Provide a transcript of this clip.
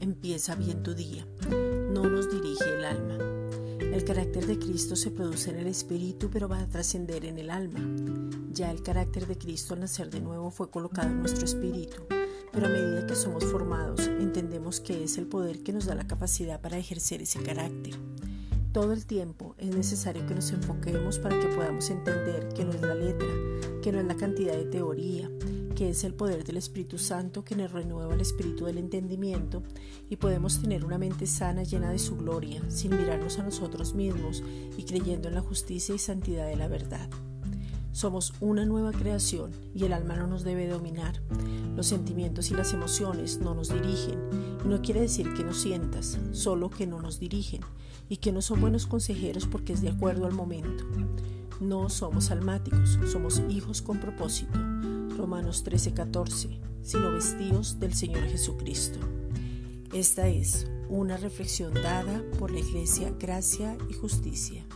empieza bien tu día. No nos dirige el alma. El carácter de Cristo se produce en el espíritu, pero va a trascender en el alma. Ya el carácter de Cristo al nacer de nuevo fue colocado en nuestro espíritu, pero a medida que somos formados, entendemos que es el poder que nos da la capacidad para ejercer ese carácter. Todo el tiempo es necesario que nos enfoquemos para que podamos entender que no es la letra, que no es la cantidad de teoría, que es el poder del Espíritu Santo que nos renueva el espíritu del entendimiento y podemos tener una mente sana llena de su gloria, sin mirarnos a nosotros mismos y creyendo en la justicia y santidad de la verdad. Somos una nueva creación y el alma no nos debe dominar. Los sentimientos y las emociones no nos dirigen. Y no quiere decir que no sientas, solo que no nos dirigen y que no son buenos consejeros porque es de acuerdo al momento. No somos almáticos, somos hijos con propósito. Romanos 13:14, sino vestidos del Señor Jesucristo. Esta es una reflexión dada por la Iglesia Gracia y Justicia.